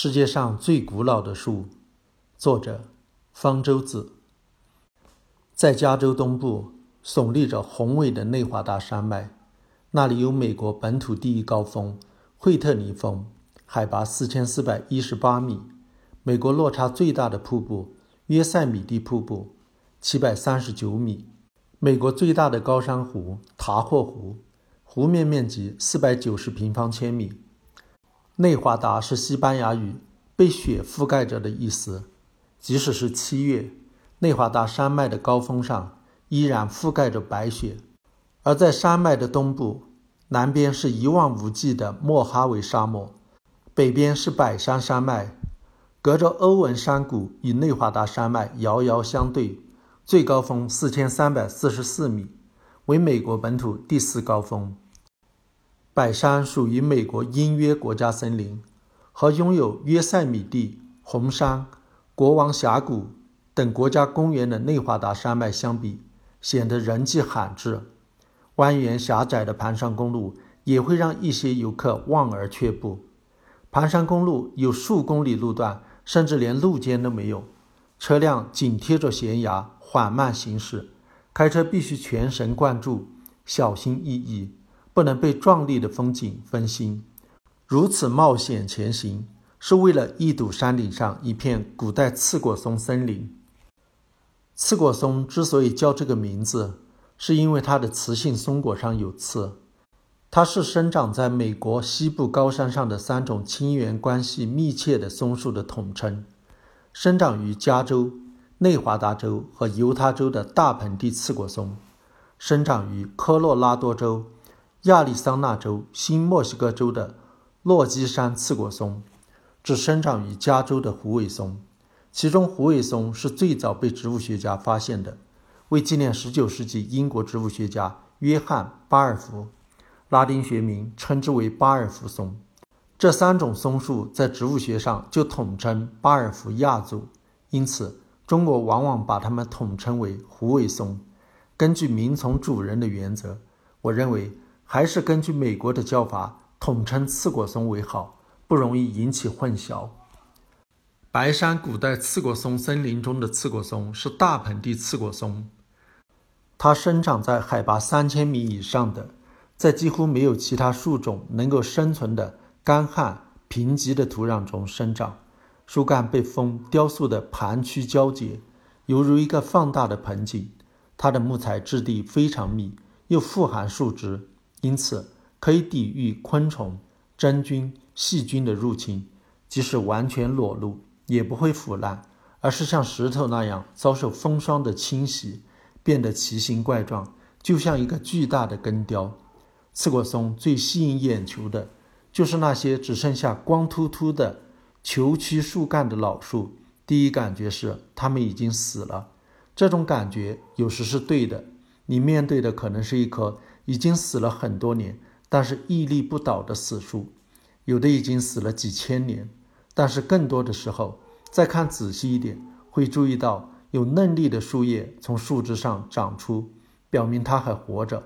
世界上最古老的树，作者方舟子。在加州东部耸立着宏伟的内华达山脉，那里有美国本土第一高峰惠特尼峰，海拔四千四百一十八米；美国落差最大的瀑布约塞米蒂瀑布，七百三十九米；美国最大的高山湖塔霍湖，湖面面积四百九十平方千米。内华达是西班牙语“被雪覆盖着”的意思。即使是七月，内华达山脉的高峰上依然覆盖着白雪。而在山脉的东部，南边是一望无际的莫哈维沙漠，北边是百山山脉，隔着欧文山谷与内华达山脉遥遥相对。最高峰四千三百四十四米，为美国本土第四高峰。百山属于美国音约国家森林，和拥有约塞米蒂、红山、国王峡谷等国家公园的内华达山脉相比，显得人迹罕至。蜿蜒狭窄的盘山公路也会让一些游客望而却步。盘山公路有数公里路段，甚至连路肩都没有，车辆紧贴着悬崖缓慢行驶，开车必须全神贯注、小心翼翼。不能被壮丽的风景分心，如此冒险前行，是为了一睹山顶上一片古代刺果松森林。刺果松之所以叫这个名字，是因为它的雌性松果上有刺。它是生长在美国西部高山上的三种亲缘关系密切的松树的统称。生长于加州、内华达州和犹他州的大盆地刺果松，生长于科罗拉多州。亚利桑那州、新墨西哥州的落基山刺果松，只生长于加州的虎尾松。其中，虎尾松是最早被植物学家发现的。为纪念19世纪英国植物学家约翰·巴尔福，拉丁学名称之为巴尔福松。这三种松树在植物学上就统称巴尔福亚族，因此中国往往把它们统称为虎尾松。根据名从主人的原则，我认为。还是根据美国的叫法统称刺果松为好，不容易引起混淆。白山古代刺果松森林中的刺果松是大盆地刺果松，它生长在海拔三千米以上的，在几乎没有其他树种能够生存的干旱贫瘠的土壤中生长，树干被风雕塑的盘曲交结，犹如一个放大的盆景。它的木材质地非常密，又富含树脂。因此，可以抵御昆虫、真菌、细菌的入侵，即使完全裸露也不会腐烂，而是像石头那样遭受风霜的侵袭，变得奇形怪状，就像一个巨大的根雕。刺果松最吸引眼球的，就是那些只剩下光秃秃的球曲树干的老树。第一感觉是它们已经死了，这种感觉有时是对的。你面对的可能是一棵。已经死了很多年，但是屹立不倒的死树，有的已经死了几千年，但是更多的时候，再看仔细一点，会注意到有嫩绿的树叶从树枝上长出，表明它还活着。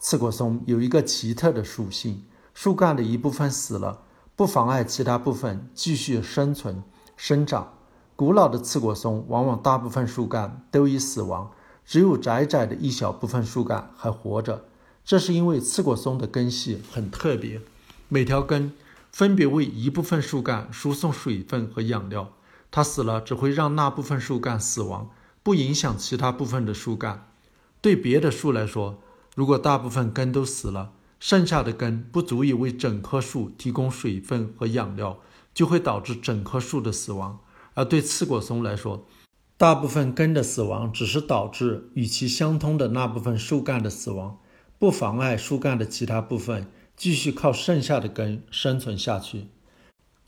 刺果松有一个奇特的属性：树干的一部分死了，不妨碍其他部分继续生存生长。古老的刺果松往往大部分树干都已死亡，只有窄窄的一小部分树干还活着。这是因为刺果松的根系很特别，每条根分别为一部分树干输送水分和养料。它死了只会让那部分树干死亡，不影响其他部分的树干。对别的树来说，如果大部分根都死了，剩下的根不足以为整棵树提供水分和养料，就会导致整棵树的死亡。而对刺果松来说，大部分根的死亡只是导致与其相通的那部分树干的死亡。不妨碍树干的其他部分继续靠剩下的根生存下去，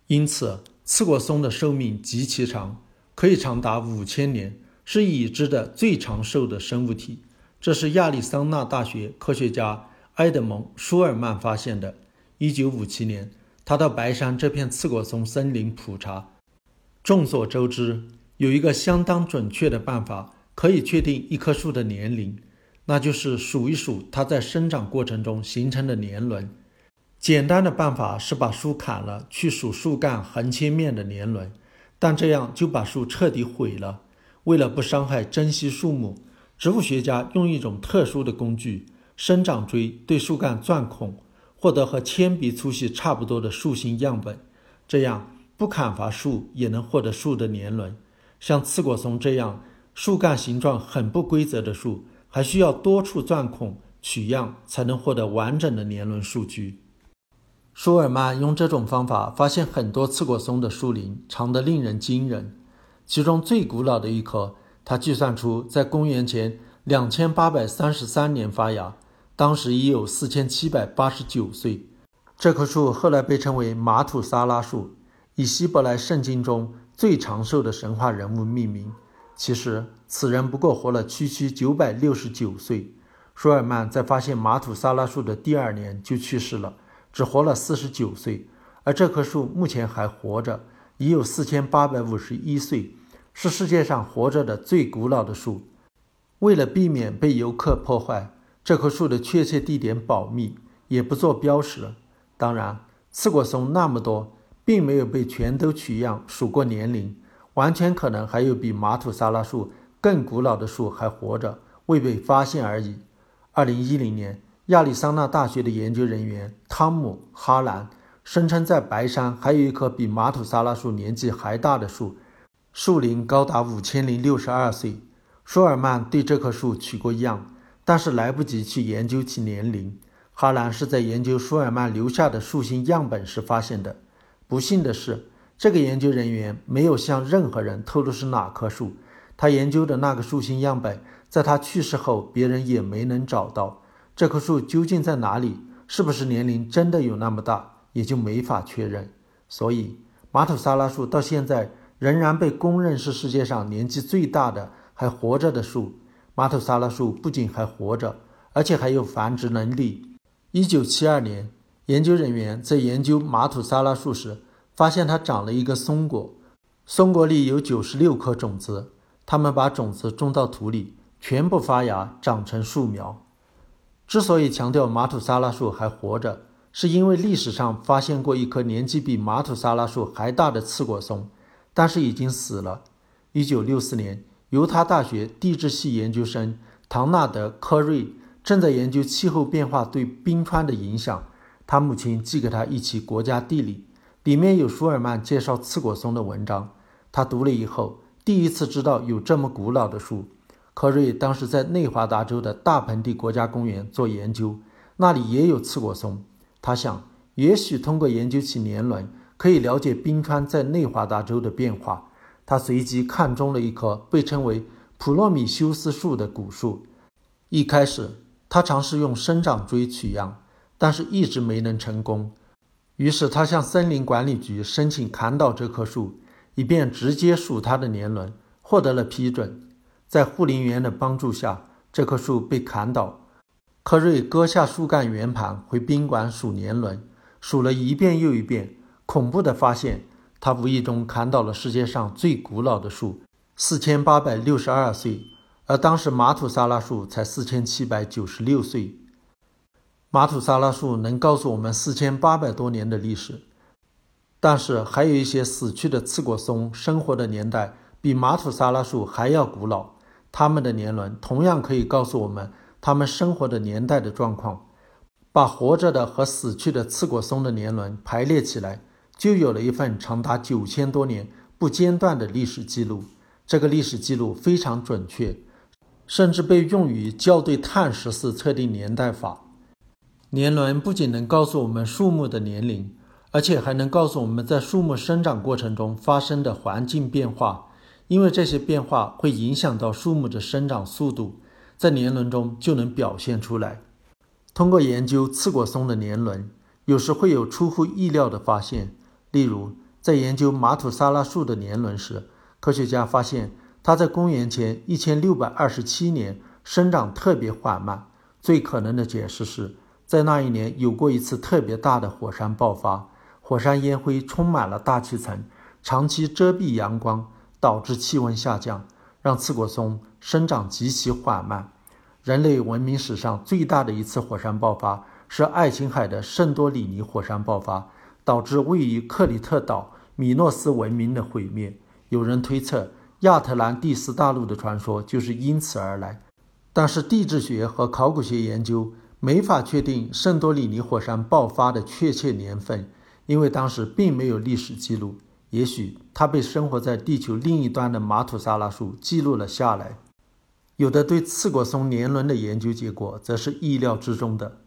因此刺果松的寿命极其长，可以长达五千年，是已知的最长寿的生物体。这是亚利桑那大学科学家埃德蒙·舒尔曼发现的。一九五七年，他到白山这片刺果松森林普查。众所周知，有一个相当准确的办法可以确定一棵树的年龄。那就是数一数它在生长过程中形成的年轮，简单的办法是把树砍了，去数树干横切面的年轮，但这样就把树彻底毁了。为了不伤害珍稀树木，植物学家用一种特殊的工具——生长锥，对树干钻孔，获得和铅笔粗细差不多的树形样本。这样不砍伐树也能获得树的年轮。像刺果松这样树干形状很不规则的树，还需要多处钻孔取样才能获得完整的年轮数据。舒尔曼用这种方法发现很多刺果松的树龄长得令人惊人，其中最古老的一棵，他计算出在公元前两千八百三十三年发芽，当时已有四千七百八十九岁。这棵树后来被称为马土沙拉树，以希伯来圣经中最长寿的神话人物命名。其实此人不过活了区区九百六十九岁。舒尔曼在发现马土萨拉树的第二年就去世了。只活了四十九岁，而这棵树目前还活着，已有四千八百五十一岁，是世界上活着的最古老的树。为了避免被游客破坏，这棵树的确切地点保密，也不做标识。当然，刺果松那么多，并没有被全都取样数过年龄，完全可能还有比马土萨拉树更古老的树还活着，未被发现而已。二零一零年。亚利桑那大学的研究人员汤姆·哈兰声称，在白山还有一棵比马土萨拉树年纪还大的树，树龄高达五千零六十二岁。舒尔曼对这棵树取过样，但是来不及去研究其年龄。哈兰是在研究舒尔曼留下的树形样本时发现的。不幸的是，这个研究人员没有向任何人透露是哪棵树。他研究的那个树形样本，在他去世后，别人也没能找到。这棵树究竟在哪里？是不是年龄真的有那么大，也就没法确认。所以，马土萨拉树到现在仍然被公认是世界上年纪最大的还活着的树。马土萨拉树不仅还活着，而且还有繁殖能力。一九七二年，研究人员在研究马土萨拉树时，发现它长了一个松果，松果里有九十六颗种子。他们把种子种到土里，全部发芽，长成树苗。之所以强调马土萨拉树还活着，是因为历史上发现过一棵年纪比马土萨拉树还大的刺果松，但是已经死了。一九六四年，犹他大学地质系研究生唐纳德·科瑞正在研究气候变化对冰川的影响，他母亲寄给他一期《国家地理》，里面有舒尔曼介绍刺果松的文章。他读了以后，第一次知道有这么古老的树。科瑞当时在内华达州的大盆地国家公园做研究，那里也有刺果松。他想，也许通过研究其年轮，可以了解冰川在内华达州的变化。他随即看中了一棵被称为普罗米修斯树的古树。一开始，他尝试用生长锥取样，但是一直没能成功。于是，他向森林管理局申请砍倒这棵树，以便直接数它的年轮，获得了批准。在护林员的帮助下，这棵树被砍倒。科瑞割下树干圆盘，回宾馆数年轮，数了一遍又一遍。恐怖的发现，他无意中砍倒了世界上最古老的树，四千八百六十二岁，而当时马土萨拉树才四千七百九十六岁。马土萨拉树能告诉我们四千八百多年的历史，但是还有一些死去的刺果松生活的年代比马土萨拉树还要古老。它们的年轮同样可以告诉我们它们生活的年代的状况。把活着的和死去的刺果松的年轮排列起来，就有了一份长达九千多年不间断的历史记录。这个历史记录非常准确，甚至被用于校对碳十四测定年代法。年轮不仅能告诉我们树木的年龄，而且还能告诉我们在树木生长过程中发生的环境变化。因为这些变化会影响到树木的生长速度，在年轮中就能表现出来。通过研究刺果松的年轮，有时会有出乎意料的发现。例如，在研究马土沙拉树的年轮时，科学家发现它在公元前一千六百二十七年生长特别缓慢。最可能的解释是，在那一年有过一次特别大的火山爆发，火山烟灰充满了大气层，长期遮蔽阳光。导致气温下降，让刺果松生长极其缓慢。人类文明史上最大的一次火山爆发是爱琴海的圣多里尼火山爆发，导致位于克里特岛米诺斯文明的毁灭。有人推测，亚特兰蒂斯大陆的传说就是因此而来。但是地质学和考古学研究没法确定圣多里尼火山爆发的确切年份，因为当时并没有历史记录。也许它被生活在地球另一端的马土沙拉树记录了下来。有的对刺果松年轮的研究结果则是意料之中的。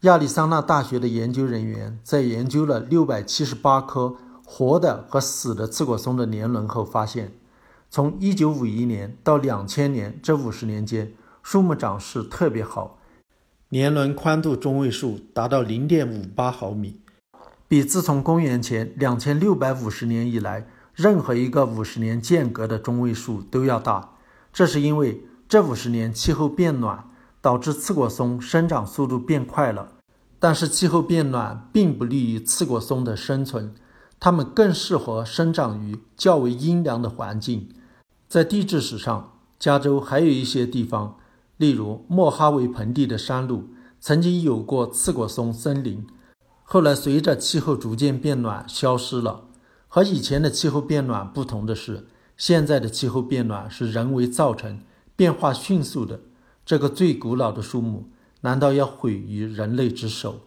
亚利桑那大学的研究人员在研究了六百七十八棵活的和死的刺果松的年轮后发现，从一九五一年到两千年这五十年间。树木长势特别好，年轮宽度中位数达到零点五八毫米，比自从公元前两千六百五十年以来任何一个五十年间隔的中位数都要大。这是因为这五十年气候变暖，导致刺果松生长速度变快了。但是气候变暖并不利于刺果松的生存，它们更适合生长于较为阴凉的环境。在地质史上，加州还有一些地方。例如，莫哈维盆地的山路曾经有过刺果松森林，后来随着气候逐渐变暖消失了。和以前的气候变暖不同的是，现在的气候变暖是人为造成，变化迅速的。这个最古老的树木，难道要毁于人类之手？